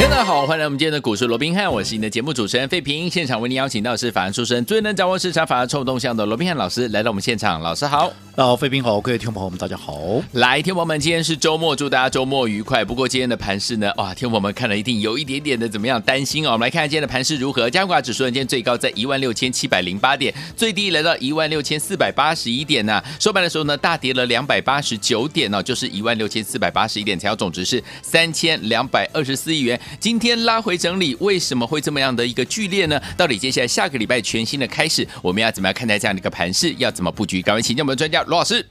大家好，欢迎来我们今天的股市罗宾汉，我是你的节目主持人费平。现场为您邀请到的是法案出身、最能掌握市场法案臭动向的罗宾汉老师来到我们现场。老师好，那，费平好，各位听众朋友们大家好。来，听众朋友们，今天是周末，祝大家周末愉快。不过今天的盘势呢，哇，听众朋友们看了一定有一点点的怎么样担心哦。我们来看看今天的盘势如何。加权指数今天最高在一万六千七百零八点，最低来到一万六千四百八十一点呢、收盘的时候呢，大跌了两百八十九点、哦，就是一万六千四百八十一点，成交总值是三千两百二十四亿元。今天拉。回整理为什么会这么样的一个剧烈呢？到底接下来下个礼拜全新的开始，我们要怎么样看待这样的一个盘势？要怎么布局？赶快请教我们的专家罗老师。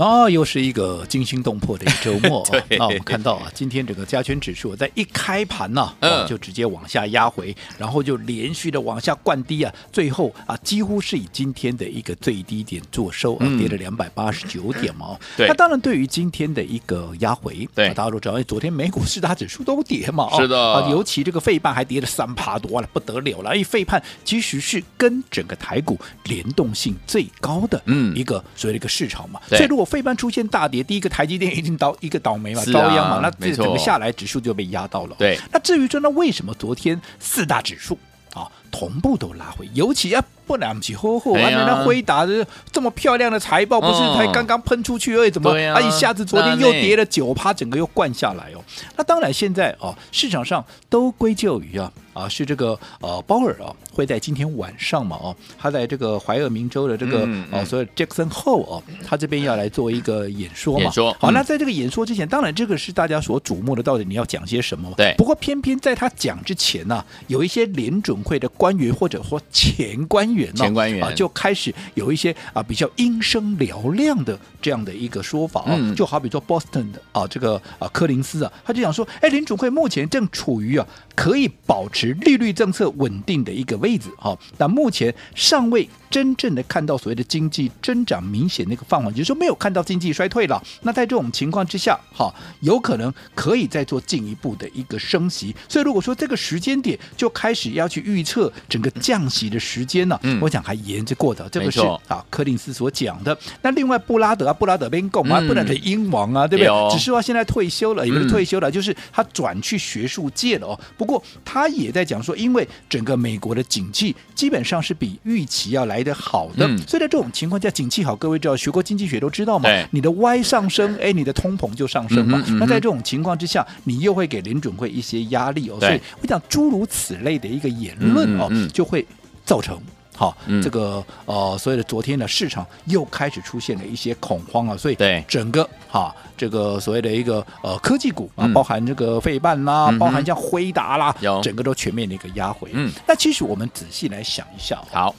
那、哦、又是一个惊心动魄的一个周末 对、哦。那我们看到啊，今天整个加权指数在一开盘呢、啊，嗯、就直接往下压回，然后就连续的往下灌低啊，最后啊，几乎是以今天的一个最低点做收，啊、跌了两百八十九点嘛。嗯、对。那当然，对于今天的一个压回，对，大家都知道，因为昨天美股四大指数都跌嘛。是的。啊，尤其这个费半还跌了三趴多了，不得了了。因为费半其实是跟整个台股联动性最高的，嗯，一个所谓的一个市场嘛。对所以如果费半出现大跌第一个台积电一定倒一个倒霉嘛，遭殃、啊、嘛，那这整个下来指数就被压到了。对，那至于说那为什么昨天四大指数啊同步都拉回，尤其啊不然起后后，完了那辉达的这么漂亮的财报，不是才刚刚喷出去而已，怎么啊一下子昨天又跌了九趴，整个又灌下来哦。那当然现在哦市场上都归咎于啊。啊，是这个呃，鲍尔啊，会在今天晚上嘛，哦，他在这个怀俄明州的这个、哦，所以 Jackson Hole 哦，他这边要来做一个演说嘛。演说。好，那在这个演说之前，当然这个是大家所瞩目的，到底你要讲些什么？对。不过偏偏在他讲之前呢、啊，有一些联准会的官员或者说前官员前官员。啊，就开始有一些啊比较音声嘹亮的这样的一个说法啊，嗯、就好比说 Boston 的啊这个啊柯林斯啊，他就讲说，哎，联准会目前正处于啊可以保持。利率政策稳定的一个位置，哈，那目前尚未真正的看到所谓的经济增长明显的一个放缓，就是说没有看到经济衰退了。那在这种情况之下，哈，有可能可以再做进一步的一个升息。所以如果说这个时间点就开始要去预测整个降息的时间呢，嗯、我想还言之过早。这个是啊，柯林斯所讲的。那另外布拉德啊，布拉德边讲啊，布拉德英王啊，对不对？只是说现在退休了，也不是退休了，嗯、就是他转去学术界了哦。不过他也。在讲说，因为整个美国的景气基本上是比预期要来得好的，嗯、所以在这种情况下，景气好，各位知道学过经济学都知道嘛，你的 Y 上升，哎，你的通膨就上升嘛。嗯哼嗯哼，那在这种情况之下，你又会给联准会一些压力哦。所以我讲诸如此类的一个言论哦，就会造成。好，这个呃，所以的昨天的市场又开始出现了一些恐慌啊，所以整个哈这个所谓的一个呃科技股啊，包含这个费半啦，包含像辉达啦，整个都全面的一个压回。嗯，那其实我们仔细来想一下，好，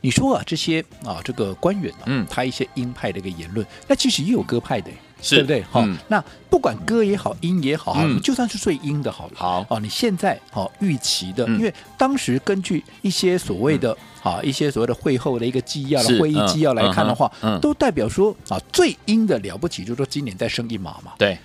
你说啊这些啊这个官员啊，嗯，他一些鹰派的一个言论，那其实也有鸽派的。是对不对？好，嗯、那不管歌也好，音也好，嗯、就算是最阴的好了。好哦，你现在哦预期的，嗯、因为当时根据一些所谓的啊、嗯、一些所谓的会后的一个纪要的会议纪要来看的话，都代表说啊最阴的了不起，就是说今年再升一码嘛。对。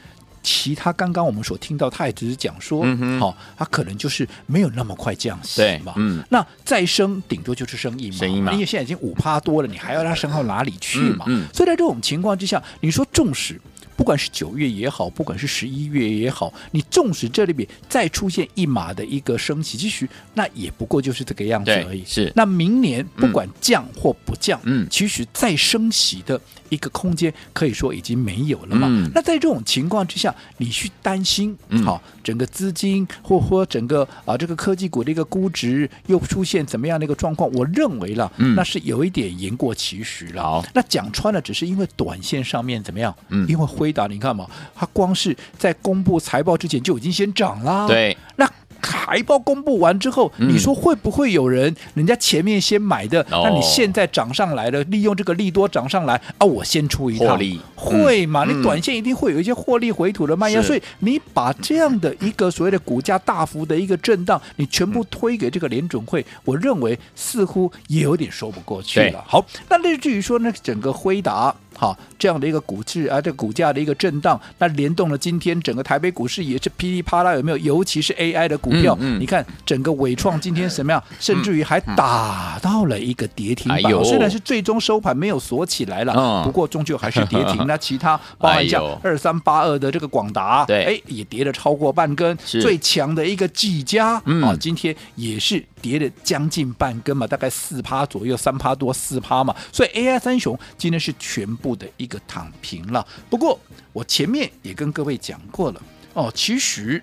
其他刚刚我们所听到，他也只是讲说，好、嗯哦，他可能就是没有那么快降息嘛。嗯，那再升顶多就是升一嘛，升一嘛，因为现在已经五趴多了，你还要他升到哪里去嘛？嗯，嗯，所以在这种情况之下，你说纵使。不管是九月也好，不管是十一月也好，你纵使这里面再出现一码的一个升息，其实那也不过就是这个样子而已。是，那明年不管降或不降，嗯，其实再升息的一个空间可以说已经没有了嘛。嗯、那在这种情况之下，你去担心，好、嗯，整个资金或或整个啊这个科技股的一个估值又出现怎么样的一个状况？我认为了，嗯、那是有一点言过其实了。好那讲穿了，只是因为短线上面怎么样？嗯，因为灰。你看嘛，它光是在公布财报之前就已经先涨啦。对，那财报公布完之后，嗯、你说会不会有人人家前面先买的，哦、那你现在涨上来了，利用这个利多涨上来啊，我先出一趟，利会嘛？嗯、你短线一定会有一些获利回吐的卖压，所以你把这样的一个所谓的股价大幅的一个震荡，你全部推给这个联准会，我认为似乎也有点说不过去了。好，那至于说呢，整个辉达。好这样的一个股市啊，这个股价的一个震荡，那联动了今天整个台北股市也是噼里啪啦，有没有？尤其是 AI 的股票，嗯嗯、你看整个伟创今天什么样？甚至于还打到了一个跌停板，虽然是最终收盘没有锁起来了，嗯、不过终究还是跌停。那其他包含像二三八二的这个广达，对，哎，也跌了超过半根。最强的一个技嘉、嗯、啊，今天也是跌了将近半根嘛，大概四趴左右，三趴多四趴嘛。所以 AI 三雄今天是全部的一个躺平了。不过我前面也跟各位讲过了哦，其实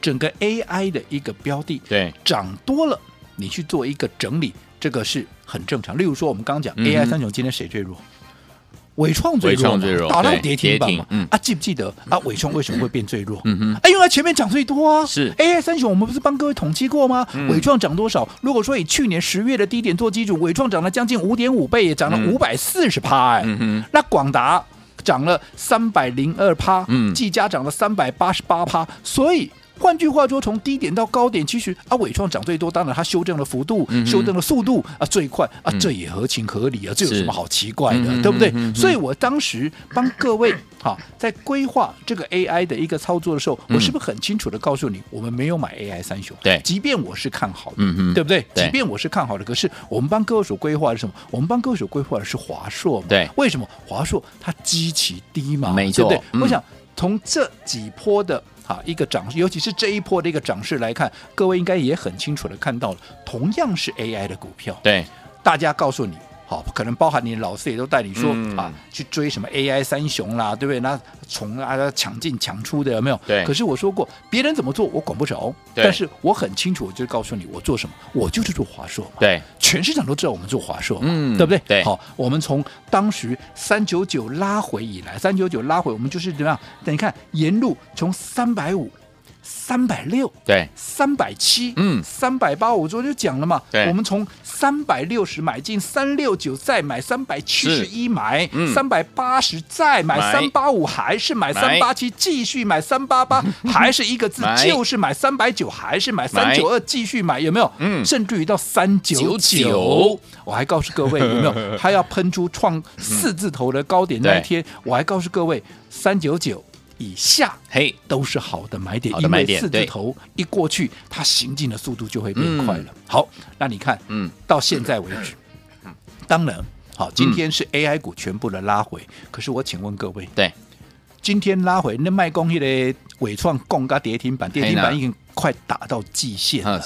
整个 AI 的一个标的对涨多了，你去做一个整理，这个是很正常。例如说，我们刚刚讲 AI 三雄今天谁最弱？纬创最弱，打到跌停板嘛？啊，记不记得啊？伟创为什么会变最弱？嗯哼，哎，因为前面涨最多啊。是 AI 三雄，我们不是帮各位统计过吗？伟创涨多少？如果说以去年十月的低点做基础，伟创涨了将近五点五倍，也涨了五百四十趴。哎，那广达涨了三百零二趴，嗯，技嘉涨了三百八十八趴，所以。换句话说，从低点到高点，其实啊，伟创涨最多，当然它修正的幅度，嗯、修正的速度啊，最快啊，嗯、这也合情合理啊，这有什么好奇怪的，对不对？所以我当时帮各位哈，在规划这个 AI 的一个操作的时候，嗯、我是不是很清楚的告诉你，我们没有买 AI 三雄？对，即便我是看好的，嗯、哼对不对？对，即便我是看好的，可是我们帮各位所规划的是什么？我们帮各位所规划的是华硕嘛？对，为什么华硕它基期低嘛？没错，对不对？嗯、我想从这几波的。好，一个涨势，尤其是这一波的一个涨势来看，各位应该也很清楚的看到了，同样是 AI 的股票，对，大家告诉你。好，可能包含你老师也都带你说、嗯、啊，去追什么 AI 三雄啦，对不对？那从啊抢进抢出的有没有？对。可是我说过，别人怎么做我管不着，对但是我很清楚，我就告诉你我做什么，我就是做华硕嘛。对。全市场都知道我们做华硕嘛，嗯，对不对？对。好，我们从当时三九九拉回以来，三九九拉回，我们就是怎么样？等你看沿路从三百五。三百六，对，三百七，嗯，三百八，我昨天就讲了嘛，对，我们从三百六十买进，三六九再买，三百七十一买，三百八十再买，三八五还是买，三八七继续买，三八八还是一个字，就是买，三百九还是买，三九二继续买，有没有？嗯，甚至于到三九九，我还告诉各位有没有？他要喷出创四字头的高点那一天，我还告诉各位三九九。以下嘿。都是好的买点，因为四字头一过去，它行进的速度就会变快了。好，那你看，嗯，到现在为止，当然好，今天是 AI 股全部的拉回，可是我请问各位，对，今天拉回那卖工艺的伟创共个跌停板，跌停板已经。快打到季线了，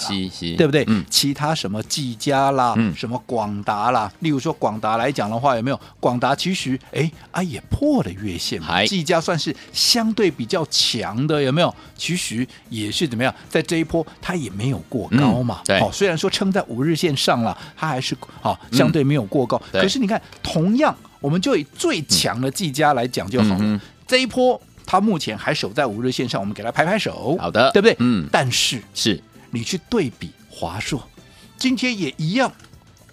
对不对？嗯，其他什么技嘉啦，嗯，什么广达啦，例如说广达来讲的话，有没有？广达其实哎啊也破了月线嘛，技嘉算是相对比较强的，有没有？其实也是怎么样，在这一波它也没有过高嘛，对。好，虽然说撑在五日线上了，它还是好相对没有过高。可是你看，同样我们就以最强的技嘉来讲就好了，这一波。它目前还守在五日线上，我们给它拍拍手，好的，对不对？嗯，但是是你去对比华硕，今天也一样。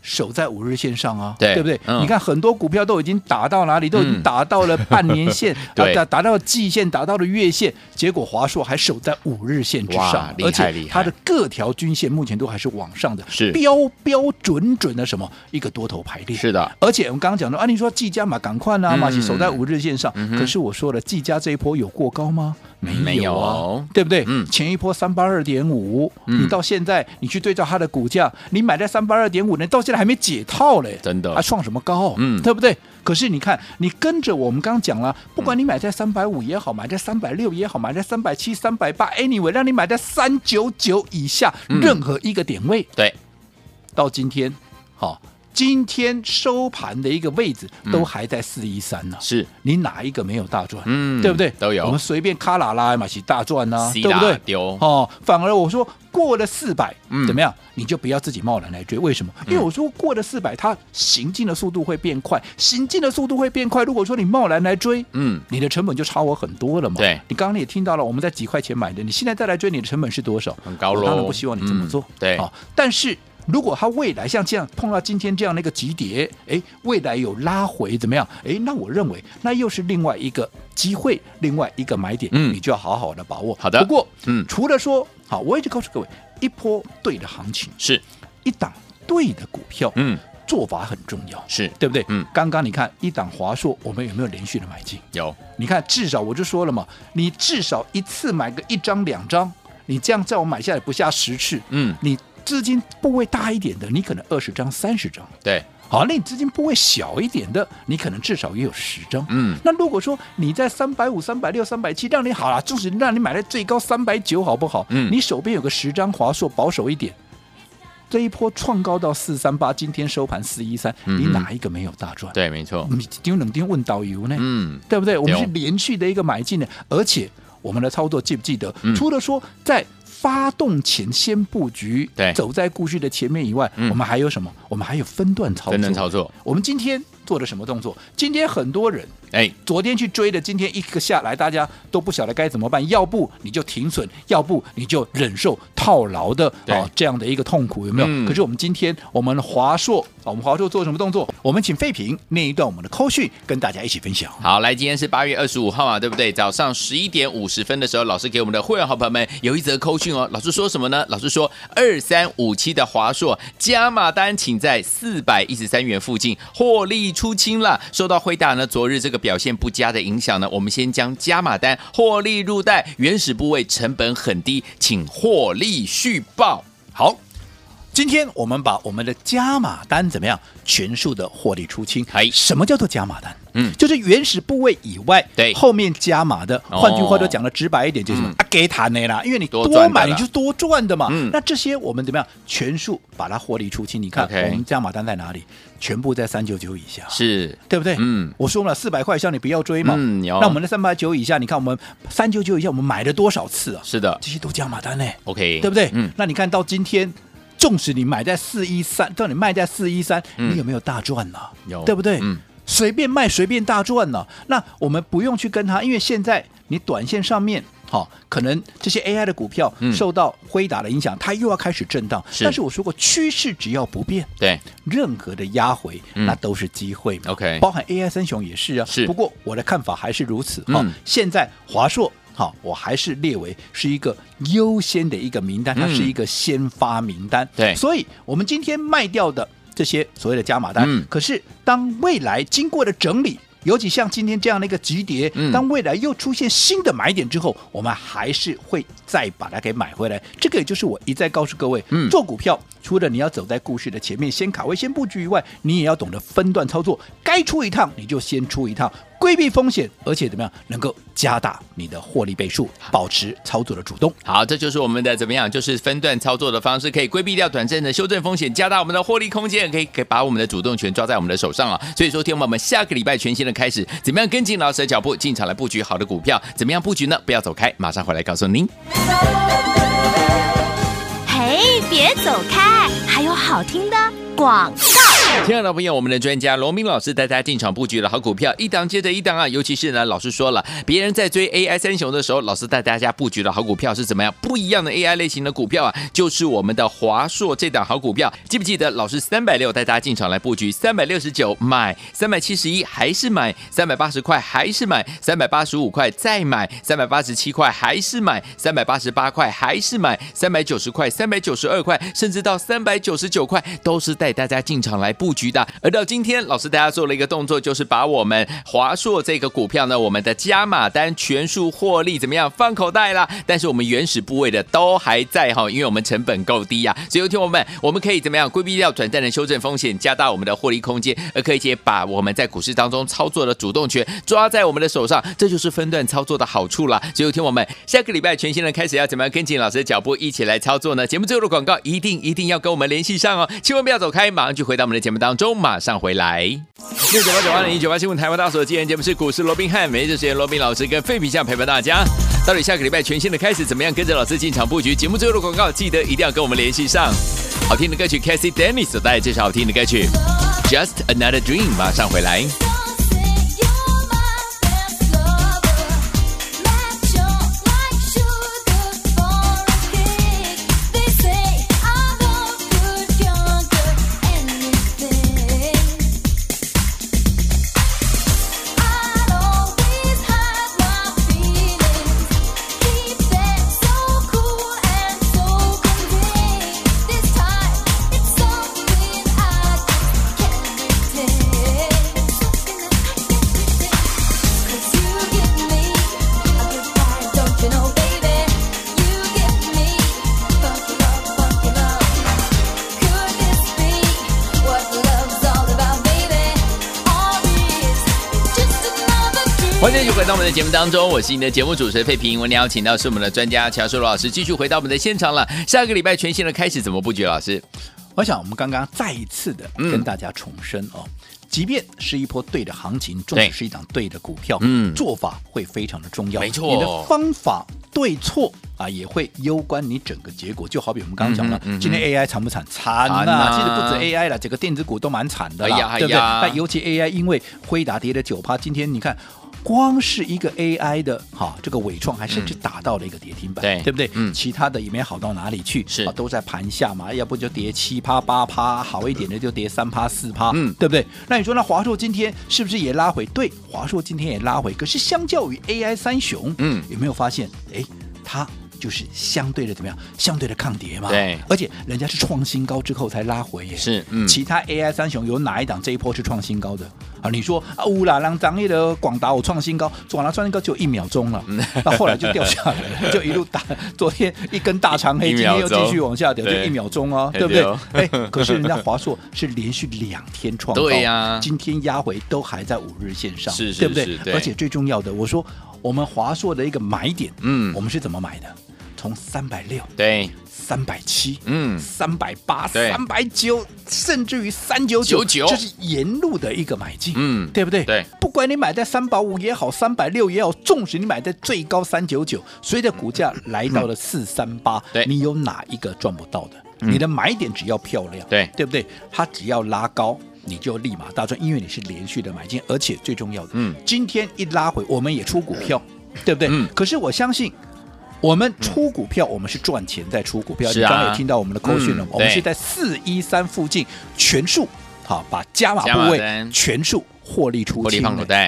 守在五日线上啊，对，对不对？嗯、你看很多股票都已经打到哪里，都已经打到了半年线，嗯、对。打打到季线，打到了月线，结果华硕还守在五日线之上，而且它的各条均线目前都还是往上的，是。标标准准的什么一个多头排列，是的。而且我们刚刚讲到，啊，你说技嘉嘛，赶快啊，嘛是守在五日线上，嗯、可是我说了，技嘉这一波有过高吗？没有啊，有对不对？嗯，前一波三八二点五，你到现在你去对照它的股价，你买在三八二点五，你到现在还没解套嘞，真的还创什么高？嗯，对不对？可是你看，你跟着我们刚刚讲了，不管你买在三百五也好，买在三百六也好，买在三百七、三百八，anyway，让你买在三九九以下任何一个点位，对，到今天好。今天收盘的一个位置都还在四一三呢，是你哪一个没有大赚？嗯，对不对？都有，我们随便卡拉拉嘛，是大赚呢，对不对？丢哦，反而我说过了四百，怎么样？你就不要自己贸然来追，为什么？因为我说过了四百，它行进的速度会变快，行进的速度会变快。如果说你贸然来追，嗯，你的成本就超我很多了嘛。对，你刚刚也听到了，我们在几块钱买的，你现在再来追，你的成本是多少？很高了。我当然不希望你这么做。对啊，但是。如果它未来像这样碰到今天这样的一个急跌，哎，未来有拉回怎么样？哎，那我认为那又是另外一个机会，另外一个买点，嗯，你就要好好的把握。好的。不过，嗯，除了说好，我一直告诉各位，一波对的行情是一档对的股票，嗯，做法很重要，是对不对？嗯，刚刚你看一档华硕，我们有没有连续的买进？有，你看至少我就说了嘛，你至少一次买个一张两张，你这样在我买下来不下十次，嗯，你资金部位大一点的，你可能二十张三十张，对。好，那你资金部位小一点的，你可能至少也有十张。嗯，那如果说你在三百五、三百六、三百七，让你好了，就是让你买在最高三百九，好不好？嗯，你手边有个十张华硕，保守一点，这一波创高到四三八，今天收盘四一三，你哪一个没有大赚？对，没错。你丢冷丁问导游呢？嗯，对不对？我们是连续的一个买进的，而且我们的操作记不记得？嗯、除了说在发动前先布局，对，走在故事的前面以外，嗯、我们还有什么？我们还有分段操作。分段操作。我们今天做的什么动作？今天很多人，哎，昨天去追的，今天一个下来，大家都不晓得该怎么办。要不你就停损，要不你就忍受套牢的啊这样的一个痛苦，有没有？嗯、可是我们今天，我们华硕啊，我们华硕做什么动作？我们请废品念一段我们的扣讯，跟大家一起分享。好，来，今天是八月二十五号嘛，对不对？早上十一点五十分的时候，老师给我们的会员好朋友们有一则扣讯哦。老师说什么呢？老师说，二三五七的华硕加码单，请在四百一十三元附近获利出清了。收到回答呢昨日这个表现不佳的影响呢，我们先将加码单获利入袋，原始部位成本很低，请获利续报。好，今天我们把我们的加码单怎么样全数的获利出清？哎，什么叫做加码单？嗯，就是原始部位以外，对，后面加码的。换句话都讲的直白一点，就是什么啊，给谈的啦，因为你多买你就多赚的嘛。嗯，那这些我们怎么样全数把它获利出清？你看我们加码单在哪里？全部在三九九以下，是对不对？嗯，我说了四百块以下你不要追嘛。嗯，那我们的三百九以下，你看我们三九九以下我们买了多少次啊？是的，这些都加码单呢。OK，对不对？嗯，那你看到今天，纵使你买在四一三，到你卖在四一三，你有没有大赚呢？有，对不对？嗯。随便卖随便大赚了，那我们不用去跟他，因为现在你短线上面，好、哦，可能这些 AI 的股票受到辉达的影响，嗯、它又要开始震荡。是，但是我说过，趋势只要不变，对，任何的压回、嗯、那都是机会。OK，包含 AI 三雄也是啊。是，不过我的看法还是如此。哈、嗯，现在华硕，好，我还是列为是一个优先的一个名单，它是一个先发名单。对、嗯，所以我们今天卖掉的。这些所谓的加码单，嗯、可是当未来经过了整理，尤其像今天这样的一个急跌，嗯、当未来又出现新的买点之后，我们还是会再把它给买回来。这个也就是我一再告诉各位，嗯、做股票除了你要走在故事的前面，先卡位、先布局以外，你也要懂得分段操作，该出一趟你就先出一趟。规避风险，而且怎么样能够加大你的获利倍数，保持操作的主动。好，这就是我们的怎么样，就是分段操作的方式，可以规避掉短暂的修正风险，加大我们的获利空间，可以可以把我们的主动权抓在我们的手上啊。所以说，听我们下个礼拜全新的开始，怎么样跟进老师的脚步进场来布局好的股票？怎么样布局呢？不要走开，马上回来告诉您。哎，别走开，还有好听的广告。亲爱的朋友，我们的专家罗明老师带大家进场布局的好股票，一档接着一档啊！尤其是呢，老师说了，别人在追 AI 三雄的时候，老师带大家布局的好股票是怎么样不一样的 AI 类型的股票啊？就是我们的华硕这档好股票，记不记得老师三百六带大家进场来布局，三百六十九买，三百七十一还是买，三百八十块还是买，三百八十五块再买，三百八十七块还是买，三百八十八块还是买，三百九十块、三百九十二块，甚至到三百九十九块，都是带带大家进场来布局的。而到今天，老师大家做了一个动作，就是把我们华硕这个股票呢，我们的加码单全数获利怎么样放口袋啦？但是我们原始部位的都还在哈，因为我们成本够低呀、啊。所以听我们，我们可以怎么样规避掉转战的修正风险，加大我们的获利空间，而可以接把我们在股市当中操作的主动权抓在我们的手上，这就是分段操作的好处啦。所以听我们，下个礼拜全新的开始要怎么样跟紧老师的脚步一起来操作呢？节目最后的广告一定一定要跟我们联系上哦，千万不要走开，马上就回到我们的节目当中。马上回来，六九八九八零一九八新闻台湾大所的今天节目是股市罗宾汉，每日时间罗宾老师跟废品相陪伴大家。到底下个礼拜全新的开始，怎么样跟着老师进场布局？节目最后的广告，记得一定要跟我们联系上。好听的歌曲，Cassie Dennis 所带来这首好听的歌曲，Just Another Dream，马上回来。回到我们的节目当中，我是你的节目主持人费平。我们邀请到是我们的专家乔叔罗老师，继续回到我们的现场了。下个礼拜全新的开始怎么布局？老师，我想我们刚刚再一次的跟大家重申哦。嗯即便是一波对的行情，重点是一档对的股票，嗯，做法会非常的重要。没错，你的方法对错啊，也会攸关你整个结果。就好比我们刚刚讲了，嗯嗯、今天 AI 惨不惨？惨呐！其实不止 AI 了，整个电子股都蛮惨的啦，对不对？那尤其 AI，因为辉达跌了九趴，今天你看。光是一个 AI 的哈，这个伟创还甚至达到了一个跌停板，对、嗯、对不对？嗯，其他的也没好到哪里去，是啊，都在盘下嘛，要不就跌七趴八趴，好一点的就跌三趴四趴，嗯，对不对？那你说那华硕今天是不是也拉回？对，华硕今天也拉回，可是相较于 AI 三雄，嗯，有没有发现？哎，它就是相对的怎么样？相对的抗跌嘛，对，而且人家是创新高之后才拉回耶，是，嗯，其他 AI 三雄有哪一档这一波是创新高的？啊，你说啊，乌拉让张毅的广达我创新高，广达创新高就一秒钟了，那后来就掉下来了，就一路打，昨天一根大长黑，今天又继续往下掉，就一秒钟哦，对。不对？哎，可是人家华硕是连续两天创高，对呀，今天压回都还在五日线上，是，对不对？而且最重要的，我说我们华硕的一个买点，嗯，我们是怎么买的？从三百六，对。三百七，嗯，三百八，三百九，甚至于三九九九，这是沿路的一个买进，嗯，对不对？对，不管你买在三百五也好，三百六也好，纵使你买在最高三九九，随着股价来到了四三八，你有哪一个赚不到的？嗯、你的买点只要漂亮，对，对不对？它只要拉高，你就立马大赚，因为你是连续的买进，而且最重要的，嗯，今天一拉回，我们也出股票，对不对？嗯，可是我相信。我们出股票，我们是赚钱在出股票。你刚刚有听到我们的口讯了，我们是在四一三附近全数好把加码部位全数获利出清，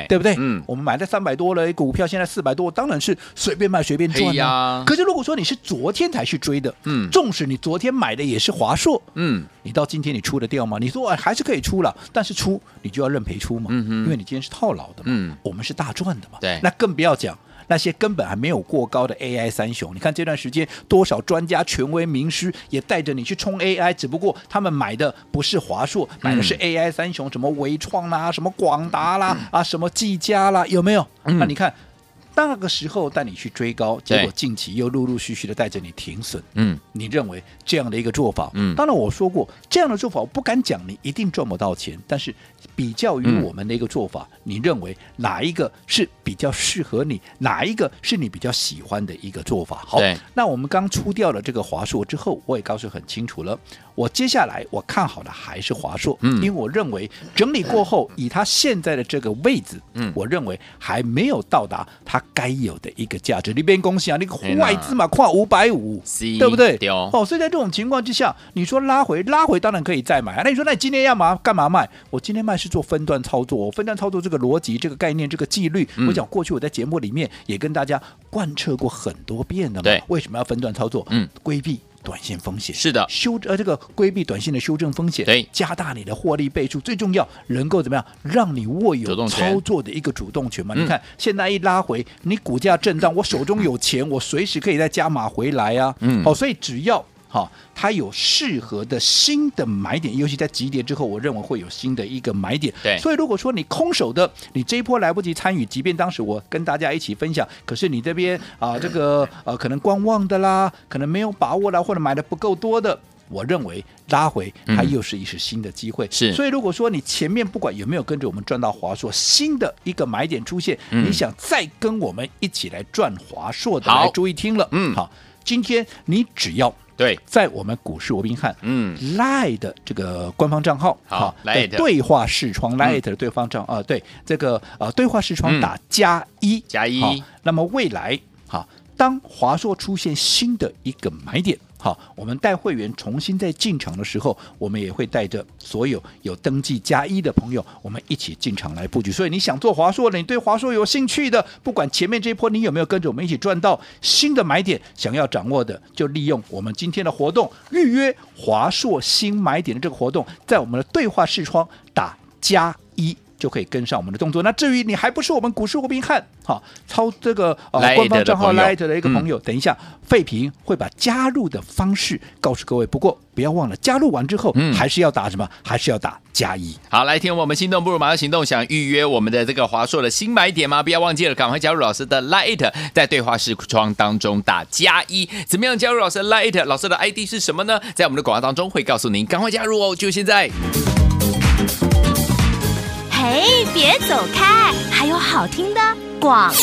对不对？嗯，我们买在三百多了，股票现在四百多，当然是随便卖随便赚呀。可是如果说你是昨天才去追的，嗯，纵使你昨天买的也是华硕，嗯，你到今天你出得掉吗？你说还是可以出了，但是出你就要认赔出嘛，嗯嗯，因为你今天是套牢的嘛，嗯，我们是大赚的嘛，对，那更不要讲。那些根本还没有过高的 AI 三雄，你看这段时间多少专家、权威、名师也带着你去冲 AI，只不过他们买的不是华硕，买的是 AI 三雄，什么微创啦，什么广达啦，啊，什么技嘉啦，有没有？那你看。那个时候带你去追高，结果近期又陆陆续续的带着你停损。嗯，你认为这样的一个做法？嗯，当然我说过这样的做法，我不敢讲你一定赚不到钱，但是比较于我们的一个做法，嗯、你认为哪一个是比较适合你？哪一个是你比较喜欢的一个做法？好，那我们刚出掉了这个华硕之后，我也告诉很清楚了。我接下来我看好的还是华硕，嗯，因为我认为整理过后，以它现在的这个位置，嗯，我认为还没有到达它该有的一个价值。你别恭喜啊，那个外资嘛，跨五百五，对不对？哦，所以在这种情况之下，你说拉回拉回当然可以再买啊。那你说那你今天要嘛干嘛卖？我今天卖是做分段操作，我分段操作这个逻辑、这个概念、这个纪律，我讲过去我在节目里面也跟大家贯彻过很多遍的嘛。对，为什么要分段操作？嗯，规避。短线风险是的，修呃这个规避短线的修正风险，对，加大你的获利倍数，最重要能够怎么样，让你握有操作的一个主动权嘛？你看现在一拉回，你股价震荡，我手中有钱，我随时可以再加码回来啊。嗯，好，所以只要。好，它有适合的新的买点，尤其在急跌之后，我认为会有新的一个买点。对，所以如果说你空手的，你这一波来不及参与，即便当时我跟大家一起分享，可是你这边啊，这个呃，可能观望的啦，可能没有把握啦，或者买的不够多的，我认为拉回它又是一次新的机会。是、嗯，所以如果说你前面不管有没有跟着我们赚到华硕新的一个买点出现，嗯、你想再跟我们一起来赚华硕的，来注意听了，嗯，好，今天你只要。对，在我们股市罗宾汉，嗯，Line 的这个官方账号，好，来对话视窗 Line 的对方账啊，对，这个呃对话视窗打加一加一，那么未来，好，当华硕出现新的一个买点。好，我们带会员重新再进场的时候，我们也会带着所有有登记加一的朋友，我们一起进场来布局。所以你想做华硕的，你对华硕有兴趣的，不管前面这一波你有没有跟着我们一起赚到新的买点，想要掌握的，就利用我们今天的活动预约华硕新买点的这个活动，在我们的对话视窗打加一。就可以跟上我们的动作。那至于你还不是我们股市罗宾汉，好，操这个呃官方账号 Light 的一个朋友，等一下费平会把加入的方式告诉各位。不过不要忘了，加入完之后，嗯还是要打什么？还是要打加一。好，来听我们心动不如马上行动，想预约我们的这个华硕的新买点吗？不要忘记了，赶快加入老师的 Light，在对话视窗当中打加一。怎么样加入老师的 Light？老师的 ID 是什么呢？在我们的广告当中会告诉您，赶快加入哦，就现在。嘿，别走开，还有好听的广告。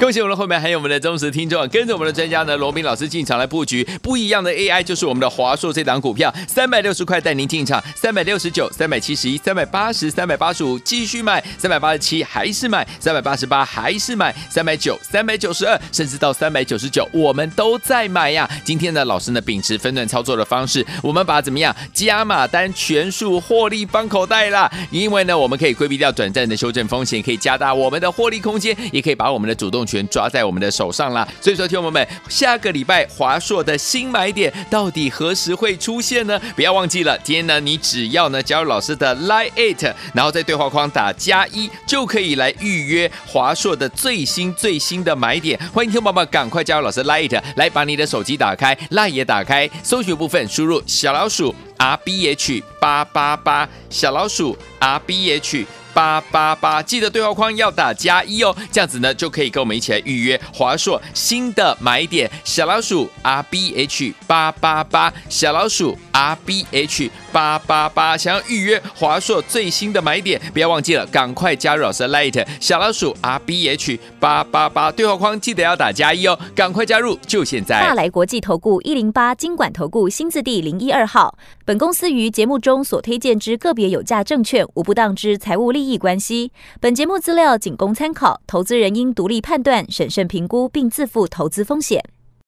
恭喜我们的后面还有我们的忠实听众，跟着我们的专家呢，罗宾老师进场来布局不一样的 AI，就是我们的华硕这档股票，三百六十块带您进场，三百六十九、三百七十一、三百八十、三百八十五继续买，三百八十七还是买，三百八十八还是买，三百九、三百九十二，甚至到三百九十九，我们都在买呀。今天呢，老师呢秉持分段操作的方式，我们把怎么样加码单全数获利放口袋啦，因为呢，我们可以规避掉短暂的修正风险，可以加大我们的获利空间，也可以把我们的主动权抓在我们的手上啦。所以说，听众们，下个礼拜华硕的新买点到底何时会出现呢？不要忘记了，今天呢，你只要呢加入老师的 Line It，然后在对话框打加一，就可以来预约华硕的最新最新的买点。欢迎听众朋友们赶快加入老师 Line It，来把你的手机打开，Line 也打开，搜寻部分输入小老鼠 R B H 八八八，小老鼠 R B H。八八八，记得对话框要打加一哦，这样子呢就可以跟我们一起来预约华硕新的买点。小老鼠 R B H 八八八，小老鼠 R B H 八八八，想要预约华硕最新的买点，不要忘记了，赶快加入老师的 Light 小老鼠 R B H 八八八，对话框记得要打加一哦，赶快加入，就现在。大来国际投顾一零八金管投顾新字第零一二号，本公司于节目中所推荐之个别有价证券无不当之财务利益关系，本节目资料仅供参考，投资人应独立判断、审慎评估，并自负投资风险。